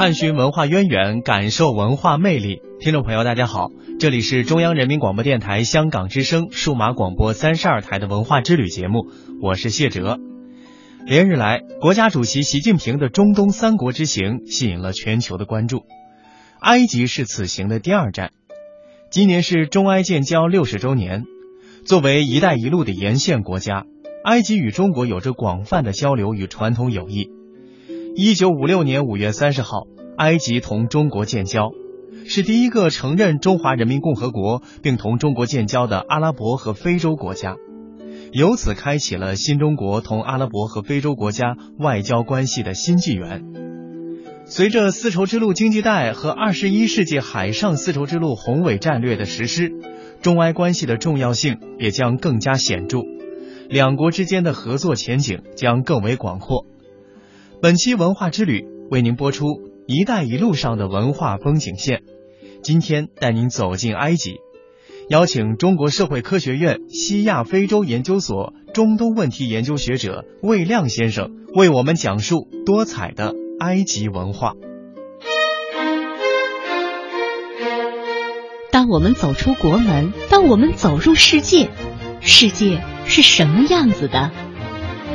探寻文化渊源，感受文化魅力。听众朋友，大家好，这里是中央人民广播电台香港之声数码广播三十二台的文化之旅节目，我是谢哲。连日来，国家主席习近平的中东三国之行吸引了全球的关注。埃及是此行的第二站。今年是中埃建交六十周年，作为“一带一路”的沿线国家，埃及与中国有着广泛的交流与传统友谊。一九五六年五月三十号，埃及同中国建交，是第一个承认中华人民共和国并同中国建交的阿拉伯和非洲国家，由此开启了新中国同阿拉伯和非洲国家外交关系的新纪元。随着丝绸之路经济带和二十一世纪海上丝绸之路宏伟战略的实施，中埃关系的重要性也将更加显著，两国之间的合作前景将更为广阔。本期文化之旅为您播出“一带一路”上的文化风景线。今天带您走进埃及，邀请中国社会科学院西亚非洲研究所中东问题研究学者魏亮先生为我们讲述多彩的埃及文化。当我们走出国门，当我们走入世界，世界是什么样子的？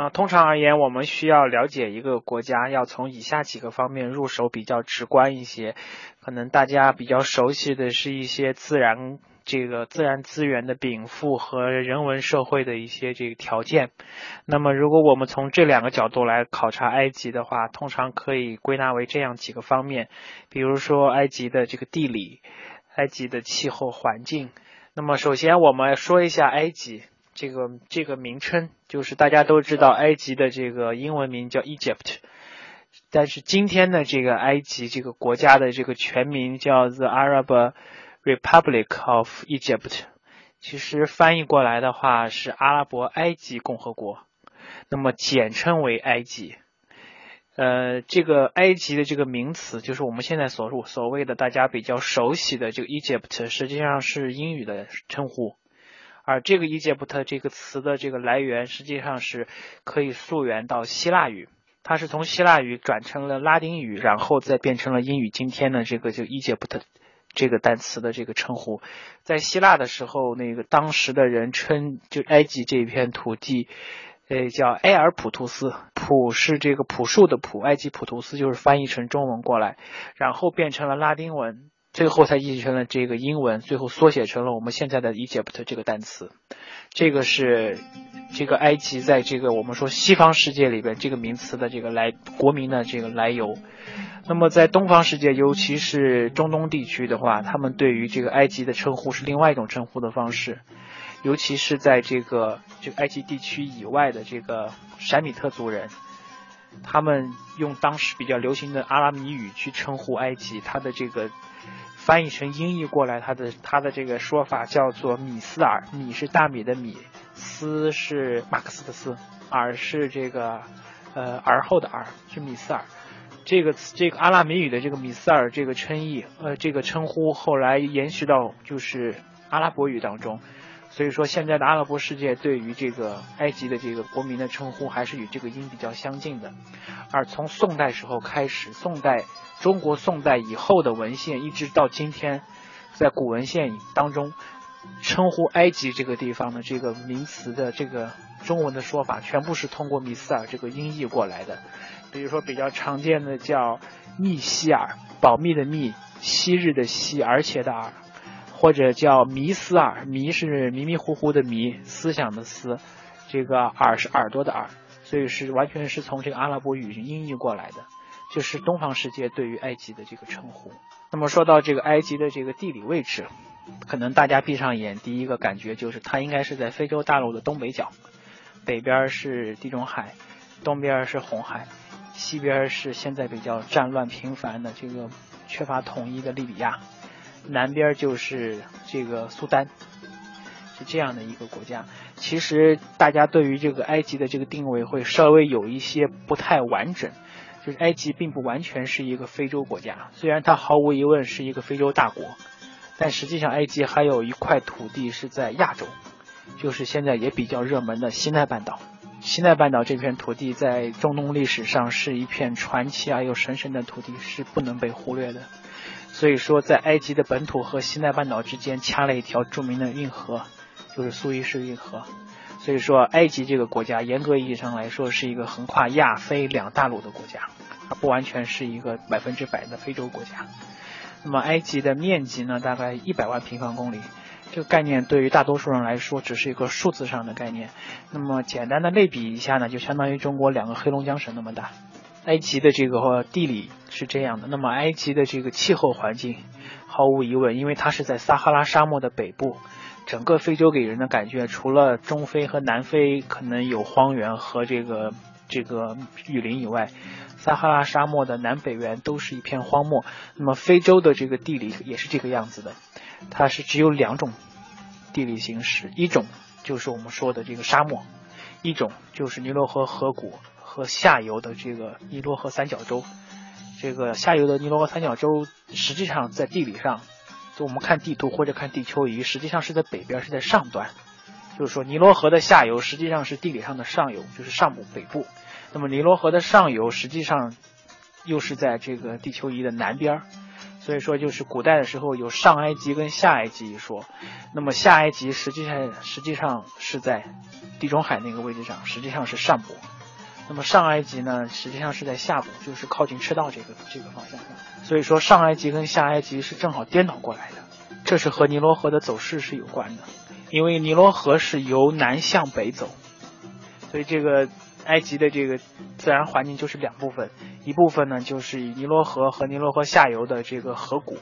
啊，通常而言，我们需要了解一个国家，要从以下几个方面入手比较直观一些。可能大家比较熟悉的是一些自然这个自然资源的禀赋和人文社会的一些这个条件。那么，如果我们从这两个角度来考察埃及的话，通常可以归纳为这样几个方面，比如说埃及的这个地理、埃及的气候环境。那么，首先我们说一下埃及。这个这个名称就是大家都知道，埃及的这个英文名叫 Egypt，但是今天的这个埃及这个国家的这个全名叫 The Arab Republic of Egypt，其实翻译过来的话是阿拉伯埃及共和国，那么简称为埃及。呃，这个埃及的这个名词就是我们现在所所谓的大家比较熟悉的这个 Egypt，实际上是英语的称呼。而这个伊杰布特这个词的这个来源，实际上是可以溯源到希腊语，它是从希腊语转成了拉丁语，然后再变成了英语。今天的，这个就伊杰布特这个单词的这个称呼，在希腊的时候，那个当时的人称就埃及这一片土地，呃，叫埃尔普图斯，普是这个朴树的朴，埃及普图斯就是翻译成中文过来，然后变成了拉丁文。最后才译成了这个英文，最后缩写成了我们现在的 Egypt 这个单词。这个是这个埃及在这个我们说西方世界里边这个名词的这个来国民的这个来由。那么在东方世界，尤其是中东地区的话，他们对于这个埃及的称呼是另外一种称呼的方式。尤其是在这个这个埃及地区以外的这个闪米特族人，他们用当时比较流行的阿拉米语去称呼埃及，它的这个。翻译成音译过来，它的它的这个说法叫做米斯尔，米是大米的米，斯是马克思的斯，尔是这个呃而后的尔，是米斯尔。这个这个阿拉米语的这个米斯尔这个称译，呃这个称呼后来延续到就是阿拉伯语当中。所以说，现在的阿拉伯世界对于这个埃及的这个国民的称呼，还是与这个音比较相近的。而从宋代时候开始，宋代中国宋代以后的文献，一直到今天，在古文献当中，称呼埃及这个地方的这个名词的这个中文的说法，全部是通过米斯尔这个音译过来的。比如说，比较常见的叫密希尔，保密的密，昔日的昔，而且的尔。或者叫迷思耳，迷是迷迷糊糊的迷，思想的思，这个耳是耳朵的耳，所以是完全是从这个阿拉伯语音译过来的，就是东方世界对于埃及的这个称呼。那么说到这个埃及的这个地理位置，可能大家闭上眼，第一个感觉就是它应该是在非洲大陆的东北角，北边是地中海，东边是红海，西边是现在比较战乱频繁的这个缺乏统一的利比亚。南边就是这个苏丹，是这样的一个国家。其实大家对于这个埃及的这个定位会稍微有一些不太完整，就是埃及并不完全是一个非洲国家，虽然它毫无疑问是一个非洲大国，但实际上埃及还有一块土地是在亚洲，就是现在也比较热门的西奈半岛。西奈半岛这片土地在中东历史上是一片传奇而又神圣的土地，是不能被忽略的。所以说，在埃及的本土和西奈半岛之间掐了一条著名的运河。就是苏伊士运河，所以说埃及这个国家严格意义上来说是一个横跨亚非两大陆的国家，它不完全是一个百分之百的非洲国家。那么埃及的面积呢，大概一百万平方公里，这个概念对于大多数人来说只是一个数字上的概念。那么简单的类比一下呢，就相当于中国两个黑龙江省那么大。埃及的这个地理是这样的，那么埃及的这个气候环境，毫无疑问，因为它是在撒哈拉沙漠的北部。整个非洲给人的感觉，除了中非和南非可能有荒原和这个这个雨林以外，撒哈拉沙漠的南北缘都是一片荒漠。那么非洲的这个地理也是这个样子的，它是只有两种地理形式，一种就是我们说的这个沙漠，一种就是尼罗河河谷和下游的这个尼罗河三角洲。这个下游的尼罗河三角洲实际上在地理上。就我们看地图或者看地球仪，实际上是在北边，是在上端。就是说，尼罗河的下游实际上是地理上的上游，就是上部北部。那么尼罗河的上游实际上又是在这个地球仪的南边。所以说，就是古代的时候有上埃及跟下埃及一说。那么下埃及实际上实际上是在地中海那个位置上，实际上是上部。那么上埃及呢，实际上是在下部，就是靠近赤道这个这个方向。所以说，上埃及跟下埃及是正好颠倒过来的，这是和尼罗河的走势是有关的。因为尼罗河是由南向北走，所以这个埃及的这个自然环境就是两部分，一部分呢就是以尼罗河和尼罗河下游的这个河谷，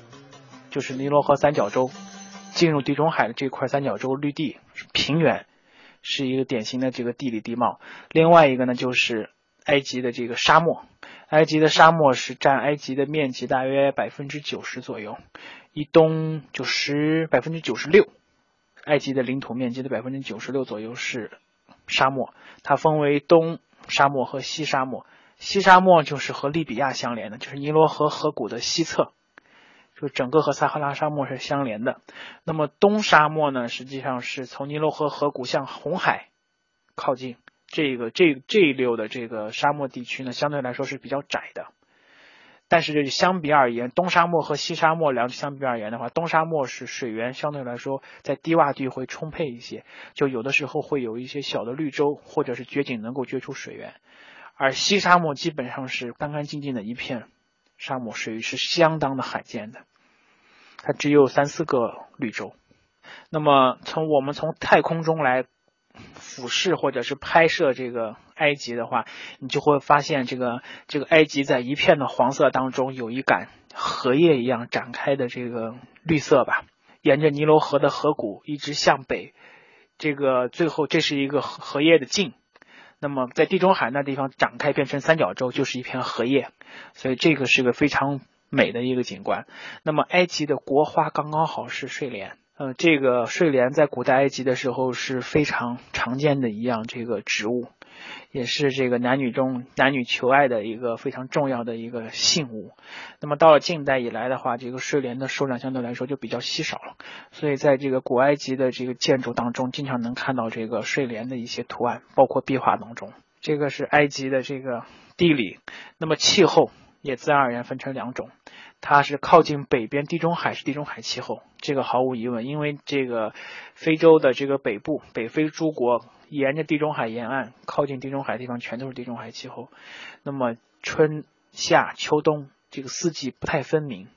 就是尼罗河三角洲，进入地中海的这块三角洲绿地平原。是一个典型的这个地理地貌，另外一个呢就是埃及的这个沙漠，埃及的沙漠是占埃及的面积大约百分之九十左右，以东就十百分之九十六，埃及的领土面积的百分之九十六左右是沙漠，它分为东沙漠和西沙漠，西沙漠就是和利比亚相连的，就是尼罗河河谷的西侧。就整个和撒哈拉沙漠是相连的，那么东沙漠呢，实际上是从尼罗河河谷向红海靠近，这个这这一溜的这个沙漠地区呢，相对来说是比较窄的。但是相比而言，东沙漠和西沙漠两相比而言的话，东沙漠是水源相对来说在低洼地会充沛一些，就有的时候会有一些小的绿洲或者是掘井能够掘出水源，而西沙漠基本上是干干净净的一片。沙漠水域是相当的罕见的，它只有三四个绿洲。那么从我们从太空中来俯视或者是拍摄这个埃及的话，你就会发现这个这个埃及在一片的黄色当中有一杆荷叶一样展开的这个绿色吧，沿着尼罗河的河谷一直向北，这个最后这是一个荷叶的茎。那么在地中海那地方展开变成三角洲，就是一片荷叶，所以这个是个非常美的一个景观。那么埃及的国花刚刚好是睡莲，嗯，这个睡莲在古代埃及的时候是非常常见的一样这个植物。也是这个男女中男女求爱的一个非常重要的一个信物。那么到了近代以来的话，这个睡莲的数量相对来说就比较稀少了。所以在这个古埃及的这个建筑当中，经常能看到这个睡莲的一些图案，包括壁画当中。这个是埃及的这个地理。那么气候也自然而然分成两种，它是靠近北边地中海是地中海气候，这个毫无疑问，因为这个非洲的这个北部北非诸国。沿着地中海沿岸，靠近地中海的地方全都是地中海气候。那么春夏秋冬这个四季不太分明。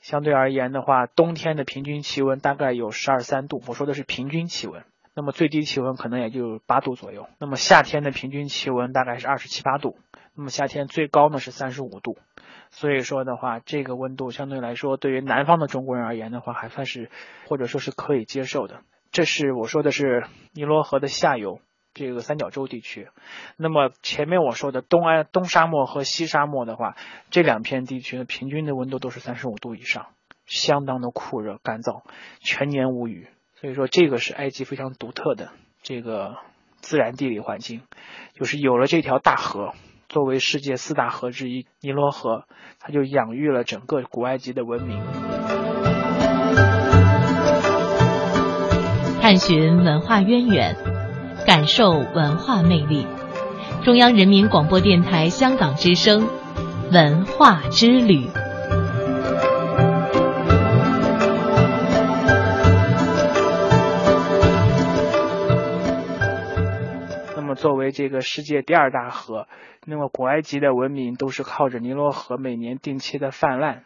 相对而言的话，冬天的平均气温大概有十二三度，我说的是平均气温。那么最低气温可能也就八度左右。那么夏天的平均气温大概是二十七八度。那么夏天最高呢是三十五度。所以说的话，这个温度相对来说，对于南方的中国人而言的话，还算是或者说是可以接受的。这是我说的是尼罗河的下游这个三角洲地区，那么前面我说的东安东沙漠和西沙漠的话，这两片地区的平均的温度都是三十五度以上，相当的酷热干燥，全年无雨。所以说，这个是埃及非常独特的这个自然地理环境，就是有了这条大河，作为世界四大河之一，尼罗河，它就养育了整个古埃及的文明。探寻文化渊源，感受文化魅力。中央人民广播电台香港之声，文化之旅。作为这个世界第二大河，那么古埃及的文明都是靠着尼罗河每年定期的泛滥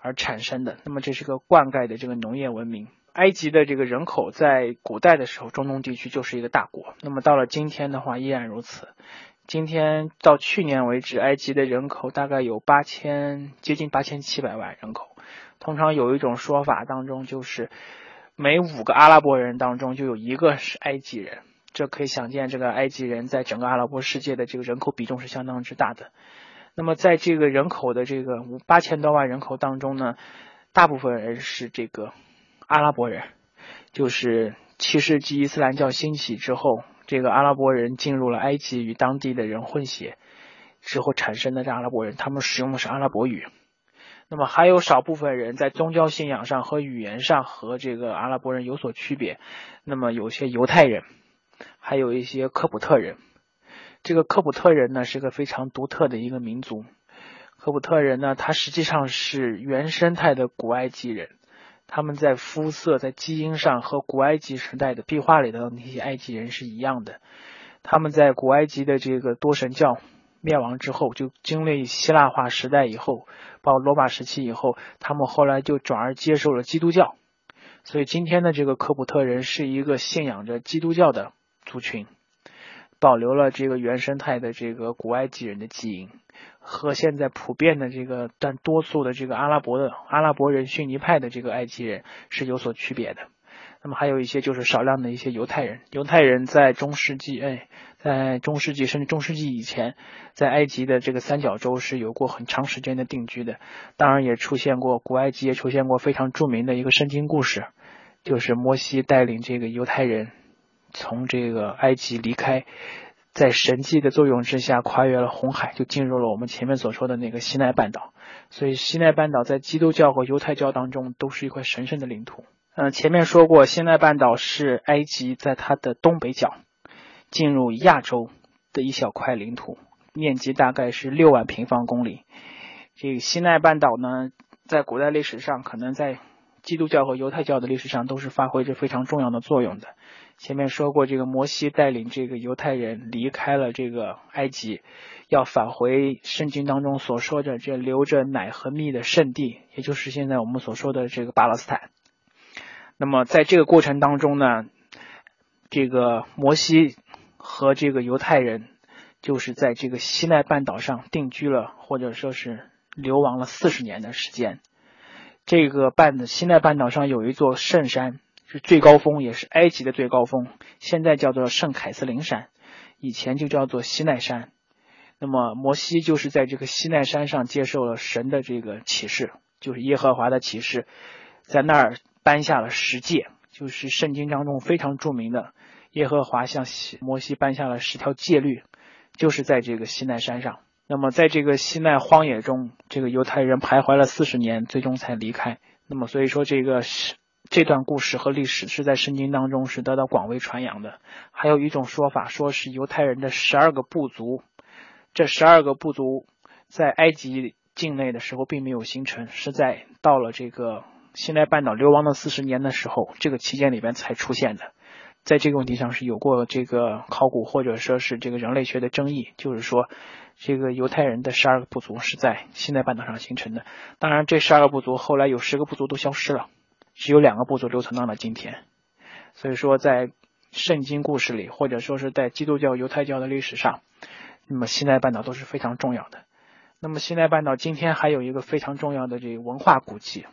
而产生的。那么，这是个灌溉的这个农业文明。埃及的这个人口在古代的时候，中东地区就是一个大国。那么到了今天的话，依然如此。今天到去年为止，埃及的人口大概有八千，接近八千七百万人口。通常有一种说法当中，就是每五个阿拉伯人当中就有一个是埃及人。这可以想见，这个埃及人在整个阿拉伯世界的这个人口比重是相当之大的。那么在这个人口的这个五八千多万人口当中呢，大部分人是这个阿拉伯人，就是七世纪伊斯兰教兴起之后。这个阿拉伯人进入了埃及，与当地的人混血之后产生的这阿拉伯人，他们使用的是阿拉伯语。那么还有少部分人在宗教信仰上和语言上和这个阿拉伯人有所区别。那么有些犹太人，还有一些科普特人。这个科普特人呢是个非常独特的一个民族。科普特人呢，他实际上是原生态的古埃及人。他们在肤色、在基因上和古埃及时代的壁画里的那些埃及人是一样的。他们在古埃及的这个多神教灭亡之后，就经历希腊化时代以后，包括罗马时期以后，他们后来就转而接受了基督教。所以今天的这个科普特人是一个信仰着基督教的族群，保留了这个原生态的这个古埃及人的基因。和现在普遍的这个，但多数的这个阿拉伯的阿拉伯人逊尼派的这个埃及人是有所区别的。那么还有一些就是少量的一些犹太人，犹太人在中世纪，哎，在中世纪甚至中世纪以前，在埃及的这个三角洲是有过很长时间的定居的。当然也出现过古埃及也出现过非常著名的一个圣经故事，就是摩西带领这个犹太人从这个埃及离开。在神迹的作用之下，跨越了红海，就进入了我们前面所说的那个西奈半岛。所以，西奈半岛在基督教和犹太教当中都是一块神圣的领土。嗯，前面说过，西奈半岛是埃及在它的东北角进入亚洲的一小块领土，面积大概是六万平方公里。这个西奈半岛呢，在古代历史上，可能在基督教和犹太教的历史上都是发挥着非常重要的作用的。前面说过，这个摩西带领这个犹太人离开了这个埃及，要返回圣经当中所说的这流着奶和蜜的圣地，也就是现在我们所说的这个巴勒斯坦。那么在这个过程当中呢，这个摩西和这个犹太人就是在这个西奈半岛上定居了，或者说是流亡了四十年的时间。这个半西奈半岛上有一座圣山。是最高峰，也是埃及的最高峰，现在叫做圣凯瑟琳山，以前就叫做西奈山。那么摩西就是在这个西奈山上接受了神的这个启示，就是耶和华的启示，在那儿颁下了十诫，就是圣经当中非常著名的耶和华向摩西颁下了十条戒律，就是在这个西奈山上。那么在这个西奈荒野中，这个犹太人徘徊了四十年，最终才离开。那么所以说这个是。这段故事和历史是在圣经当中是得到广为传扬的。还有一种说法，说是犹太人的十二个部族，这十二个部族在埃及境内的时候并没有形成，是在到了这个西奈半岛流亡的四十年的时候，这个期间里边才出现的。在这个问题上是有过这个考古或者说是这个人类学的争议，就是说这个犹太人的十二个部族是在西奈半岛上形成的。当然，这十二个部族后来有十个部族都消失了。只有两个部族留存到了今天，所以说在圣经故事里，或者说是在基督教、犹太教的历史上，那么西奈半岛都是非常重要的。那么西奈半岛今天还有一个非常重要的这个文化古迹，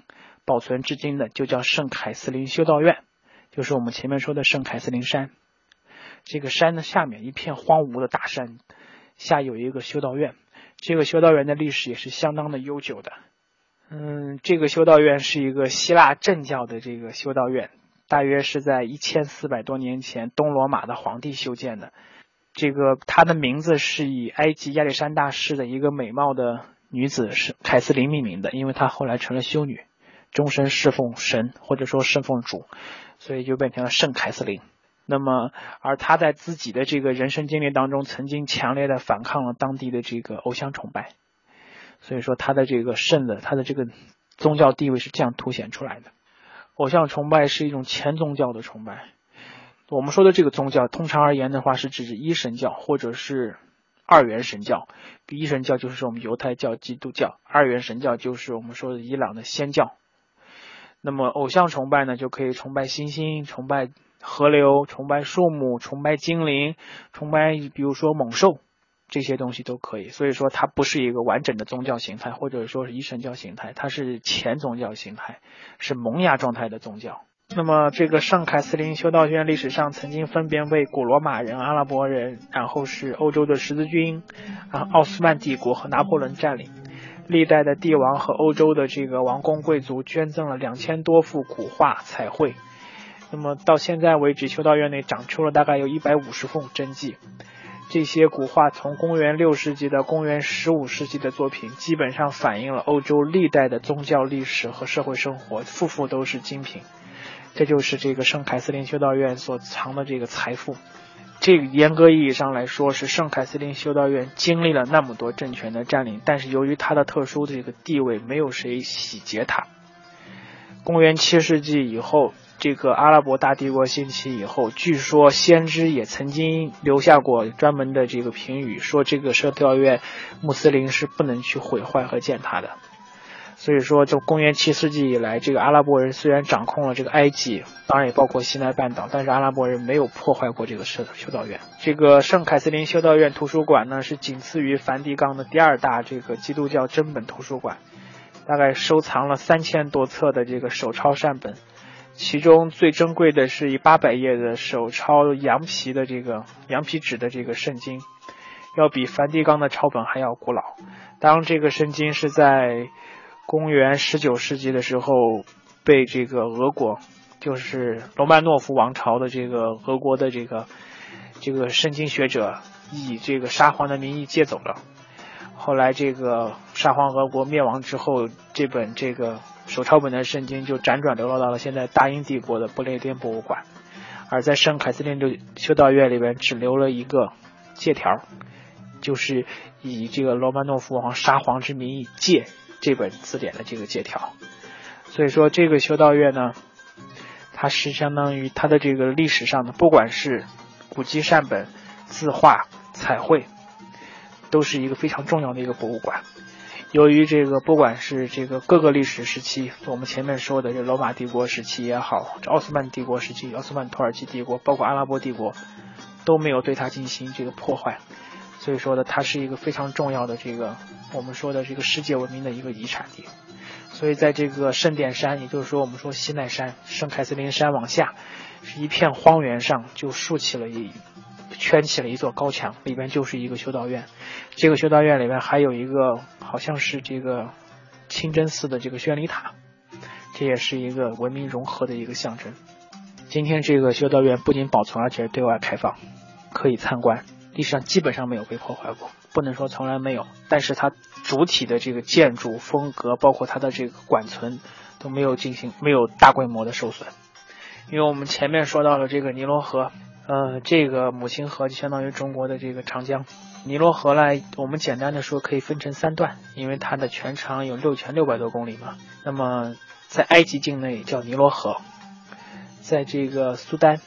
保存至今的就叫圣凯瑟琳修道院，就是我们前面说的圣凯瑟琳山。这个山的下面一片荒芜的大山下有一个修道院，这个修道院的历史也是相当的悠久的。嗯，这个修道院是一个希腊正教的这个修道院，大约是在一千四百多年前东罗马的皇帝修建的。这个它的名字是以埃及亚历山大市的一个美貌的女子是凯瑟琳命名的，因为她后来成了修女，终身侍奉神或者说侍奉主，所以就变成了圣凯瑟琳。那么，而她在自己的这个人生经历当中，曾经强烈的反抗了当地的这个偶像崇拜，所以说他的这个圣的，他的这个宗教地位是这样凸显出来的。偶像崇拜是一种前宗教的崇拜。我们说的这个宗教，通常而言的话，是指一神教或者是二元神教。一神教就是我们犹太教、基督教；二元神教就是我们说的伊朗的仙教。那么偶像崇拜呢，就可以崇拜星星、崇拜河流、崇拜树木、崇拜精灵、崇拜比如说猛兽，这些东西都可以。所以说，它不是一个完整的宗教形态，或者说是一神教形态，它是前宗教形态，是萌芽状态的宗教。那么，这个圣凯瑟琳修道院历史上曾经分别为古罗马人、阿拉伯人，然后是欧洲的十字军，啊，奥斯曼帝国和拿破仑占领。历代的帝王和欧洲的这个王公贵族捐赠了两千多幅古画彩绘。那么到现在为止，修道院内长出了大概有一百五十幅真迹。这些古画从公元六世纪到公元十五世纪的作品，基本上反映了欧洲历代的宗教历史和社会生活，幅幅都是精品。这就是这个圣凯瑟琳修道院所藏的这个财富。这个严格意义上来说，是圣凯瑟琳修道院经历了那么多政权的占领，但是由于它的特殊的这个地位，没有谁洗劫它。公元七世纪以后，这个阿拉伯大帝国兴起以后，据说先知也曾经留下过专门的这个评语，说这个修道院穆斯林是不能去毁坏和践踏的。所以说，从公元七世纪以来，这个阿拉伯人虽然掌控了这个埃及，当然也包括西奈半岛，但是阿拉伯人没有破坏过这个修修道院。这个圣凯瑟琳修道院图书馆呢，是仅次于梵蒂冈的第二大这个基督教真本图书馆，大概收藏了三千多册的这个手抄善本，其中最珍贵的是以八百页的手抄羊皮的这个羊皮纸的这个圣经，要比梵蒂冈的抄本还要古老。当这个圣经是在公元十九世纪的时候，被这个俄国，就是罗曼诺夫王朝的这个俄国的这个这个圣经学者，以这个沙皇的名义借走了。后来这个沙皇俄国灭亡之后，这本这个手抄本的圣经就辗转流落到了现在大英帝国的不列颠博物馆。而在圣凯瑟琳的修道院里边，只留了一个借条，就是以这个罗曼诺夫王沙皇之名义借。这本字典的这个借条，所以说这个修道院呢，它是相当于它的这个历史上的，不管是古籍善本、字画、彩绘，都是一个非常重要的一个博物馆。由于这个不管是这个各个历史时期，我们前面说的这罗马帝国时期也好，这奥斯曼帝国时期、奥斯曼土耳其帝国，包括阿拉伯帝国，都没有对它进行这个破坏。所以说呢，它是一个非常重要的这个我们说的这个世界文明的一个遗产地。所以在这个圣殿山，也就是说我们说西奈山、圣凯瑟琳山往下，是一片荒原上就竖起了一圈起了一座高墙，里边就是一个修道院。这个修道院里面还有一个好像是这个清真寺的这个宣礼塔，这也是一个文明融合的一个象征。今天这个修道院不仅保存，而且对外开放，可以参观。历史上基本上没有被破坏过，不能说从来没有，但是它主体的这个建筑风格，包括它的这个管存，都没有进行没有大规模的受损。因为我们前面说到了这个尼罗河，呃，这个母亲河就相当于中国的这个长江。尼罗河呢，我们简单的说可以分成三段，因为它的全长有六千六百多公里嘛。那么在埃及境内叫尼罗河，在这个苏丹，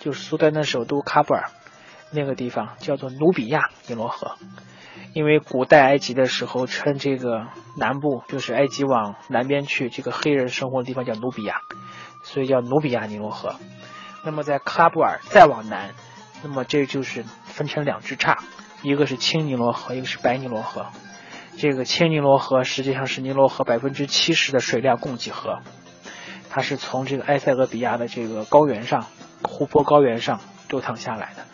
就是苏丹的首都喀布尔。那个地方叫做努比亚尼罗河，因为古代埃及的时候称这个南部就是埃及往南边去，这个黑人生活的地方叫努比亚，所以叫努比亚尼罗河。那么在喀布尔再往南，那么这就是分成两支岔，一个是青尼罗河，一个是白尼罗河。这个青尼罗河实际上是尼罗河百分之七十的水量供给河，它是从这个埃塞俄比亚的这个高原上湖泊高原上流淌下来的。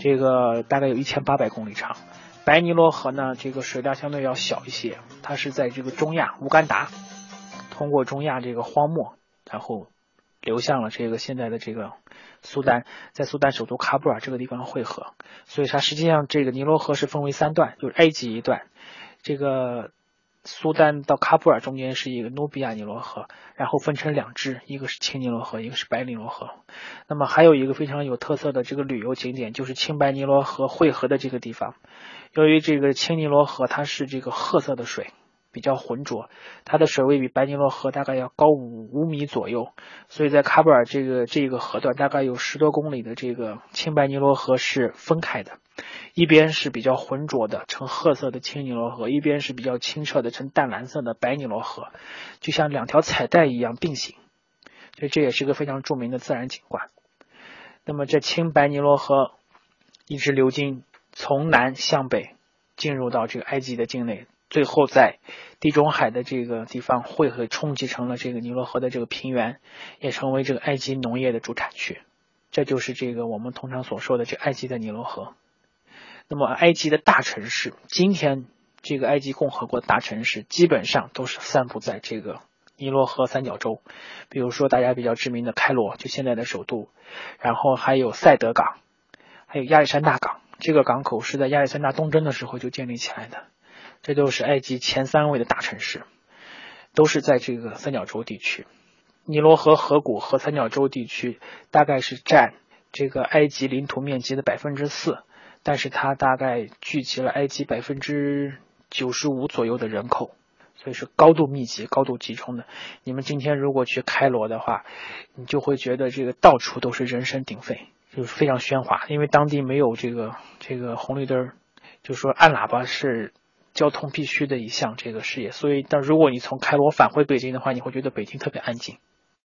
这个大概有一千八百公里长，白尼罗河呢，这个水量相对要小一些，它是在这个中亚乌干达，通过中亚这个荒漠，然后流向了这个现在的这个苏丹，在苏丹首都喀布尔这个地方汇合。所以它实际上这个尼罗河是分为三段，就是埃及一段，这个。苏丹到喀布尔中间是一个努比亚尼罗河，然后分成两支，一个是青尼罗河，一个是白尼罗河。那么还有一个非常有特色的这个旅游景点，就是青白尼罗河汇合的这个地方。由于这个青尼罗河它是这个褐色的水。比较浑浊，它的水位比白尼罗河大概要高五五米左右，所以在喀布尔这个这个河段大概有十多公里的这个青白尼罗河是分开的，一边是比较浑浊的呈褐色的青尼罗河，一边是比较清澈的呈淡蓝色的白尼罗河，就像两条彩带一样并行，所以这也是一个非常著名的自然景观。那么这青白尼罗河一直流经，从南向北进入到这个埃及的境内。最后在地中海的这个地方汇合冲击成了这个尼罗河的这个平原，也成为这个埃及农业的主产区。这就是这个我们通常所说的这埃及的尼罗河。那么埃及的大城市，今天这个埃及共和国的大城市基本上都是散布在这个尼罗河三角洲。比如说大家比较知名的开罗，就现在的首都，然后还有塞德港，还有亚历山大港。这个港口是在亚历山大东征的时候就建立起来的。这都是埃及前三位的大城市，都是在这个三角洲地区。尼罗河河谷和三角洲地区大概是占这个埃及领土面积的百分之四，但是它大概聚集了埃及百分之九十五左右的人口，所以是高度密集、高度集中的。你们今天如果去开罗的话，你就会觉得这个到处都是人声鼎沸，就是非常喧哗，因为当地没有这个这个红绿灯，就说按喇叭是。交通必须的一项这个事业，所以，但如果你从开罗返回北京的话，你会觉得北京特别安静。